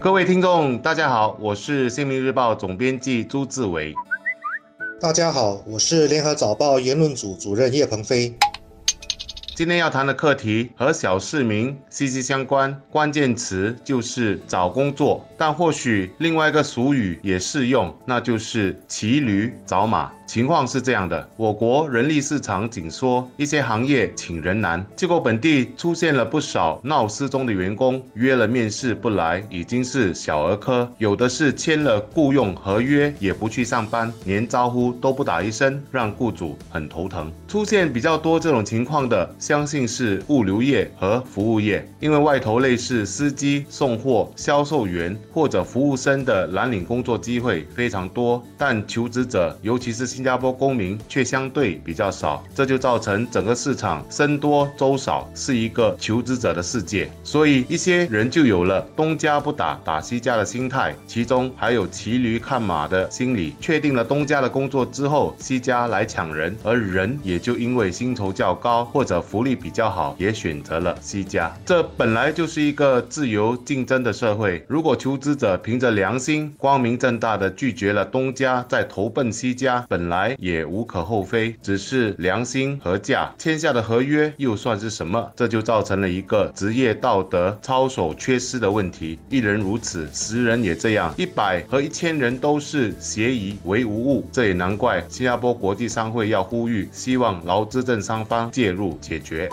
各位听众，大家好，我是《新民日报》总编辑朱志伟。大家好，我是《联合早报》言论组主任叶鹏飞。今天要谈的课题和小市民息息相关，关键词就是找工作。但或许另外一个俗语也适用，那就是骑驴找马。情况是这样的，我国人力市场紧缩，一些行业请人难，结果本地出现了不少闹失踪的员工，约了面试不来，已经是小儿科；有的是签了雇佣合约也不去上班，连招呼都不打一声，让雇主很头疼。出现比较多这种情况的，相信是物流业和服务业，因为外头类似司机、送货、销售员或者服务生的蓝领工作机会非常多，但求职者，尤其是。新加坡公民却相对比较少，这就造成整个市场僧多粥少，是一个求职者的世界。所以一些人就有了东家不打打西家的心态，其中还有骑驴看马的心理。确定了东家的工作之后，西家来抢人，而人也就因为薪酬较高或者服福利比较好，也选择了西家。这本来就是一个自由竞争的社会。如果求职者凭着良心，光明正大的拒绝了东家，再投奔西家，本来也无可厚非，只是良心和价签下的合约又算是什么？这就造成了一个职业道德操守缺失的问题。一人如此，十人也这样，一百和一千人都是协议为无物。这也难怪新加坡国际商会要呼吁，希望劳资政双方介入解解决。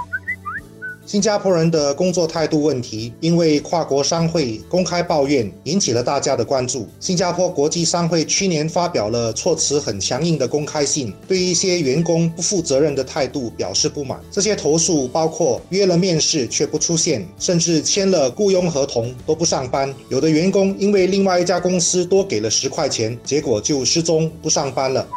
新加坡人的工作态度问题，因为跨国商会公开抱怨，引起了大家的关注。新加坡国际商会去年发表了措辞很强硬的公开信，对一些员工不负责任的态度表示不满。这些投诉包括约了面试却不出现，甚至签了雇佣合同都不上班。有的员工因为另外一家公司多给了十块钱，结果就失踪不上班了。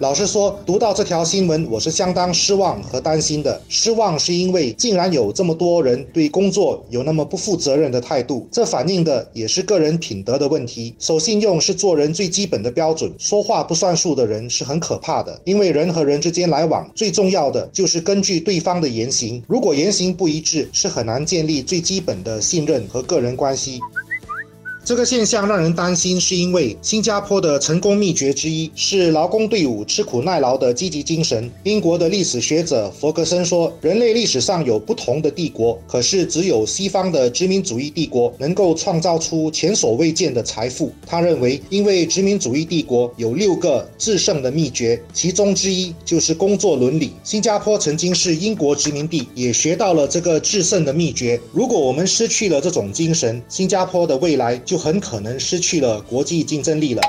老实说，读到这条新闻，我是相当失望和担心的。失望是因为竟然有这么多人对工作有那么不负责任的态度，这反映的也是个人品德的问题。守信用是做人最基本的标准，说话不算数的人是很可怕的。因为人和人之间来往，最重要的就是根据对方的言行，如果言行不一致，是很难建立最基本的信任和个人关系。这个现象让人担心，是因为新加坡的成功秘诀之一是劳工队伍吃苦耐劳的积极精神。英国的历史学者弗格森说：“人类历史上有不同的帝国，可是只有西方的殖民主义帝国能够创造出前所未见的财富。”他认为，因为殖民主义帝国有六个制胜的秘诀，其中之一就是工作伦理。新加坡曾经是英国殖民地，也学到了这个制胜的秘诀。如果我们失去了这种精神，新加坡的未来。就很可能失去了国际竞争力了。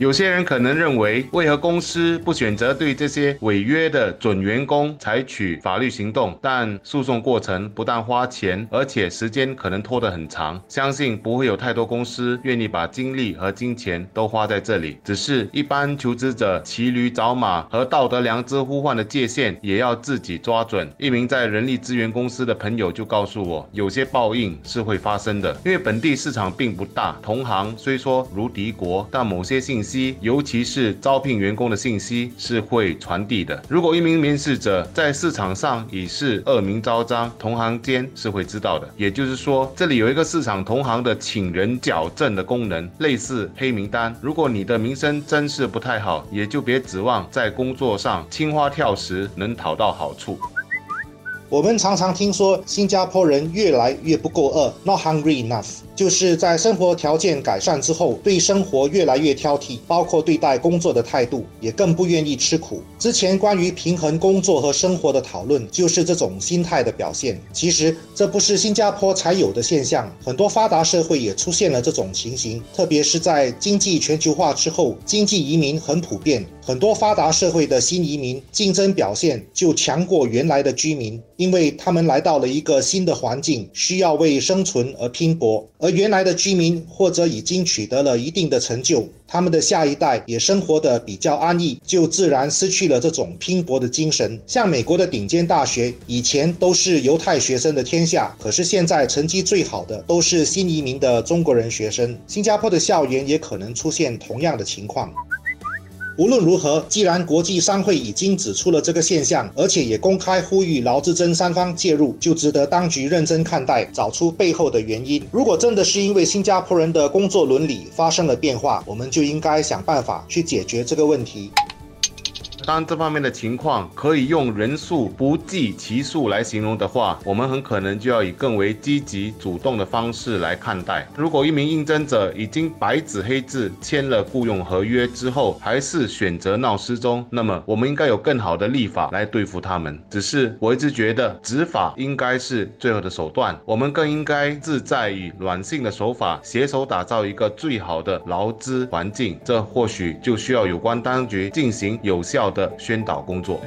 有些人可能认为，为何公司不选择对这些违约的准员工采取法律行动？但诉讼过程不但花钱，而且时间可能拖得很长。相信不会有太多公司愿意把精力和金钱都花在这里。只是一般求职者骑驴找马和道德良知呼唤的界限也要自己抓准。一名在人力资源公司的朋友就告诉我，有些报应是会发生的，因为本地市场并不大，同行虽说如敌国，但某些信息。尤其是招聘员工的信息是会传递的。如果一名面试者在市场上已是恶名昭彰，同行间是会知道的。也就是说，这里有一个市场同行的请人矫正的功能，类似黑名单。如果你的名声真是不太好，也就别指望在工作上青花跳石能讨到好处。我们常常听说新加坡人越来越不够饿，not hungry enough，就是在生活条件改善之后，对生活越来越挑剔，包括对待工作的态度，也更不愿意吃苦。之前关于平衡工作和生活的讨论，就是这种心态的表现。其实这不是新加坡才有的现象，很多发达社会也出现了这种情形，特别是在经济全球化之后，经济移民很普遍。很多发达社会的新移民竞争表现就强过原来的居民，因为他们来到了一个新的环境，需要为生存而拼搏。而原来的居民或者已经取得了一定的成就，他们的下一代也生活的比较安逸，就自然失去了这种拼搏的精神。像美国的顶尖大学，以前都是犹太学生的天下，可是现在成绩最好的都是新移民的中国人学生。新加坡的校园也可能出现同样的情况。无论如何，既然国际商会已经指出了这个现象，而且也公开呼吁劳资争三方介入，就值得当局认真看待，找出背后的原因。如果真的是因为新加坡人的工作伦理发生了变化，我们就应该想办法去解决这个问题。当这方面的情况可以用人数不计其数来形容的话，我们很可能就要以更为积极主动的方式来看待。如果一名应征者已经白纸黑字签了雇佣合约之后，还是选择闹失踪，那么我们应该有更好的立法来对付他们。只是我一直觉得执法应该是最后的手段，我们更应该自在以软性的手法携手打造一个最好的劳资环境。这或许就需要有关当局进行有效的。的宣导工作。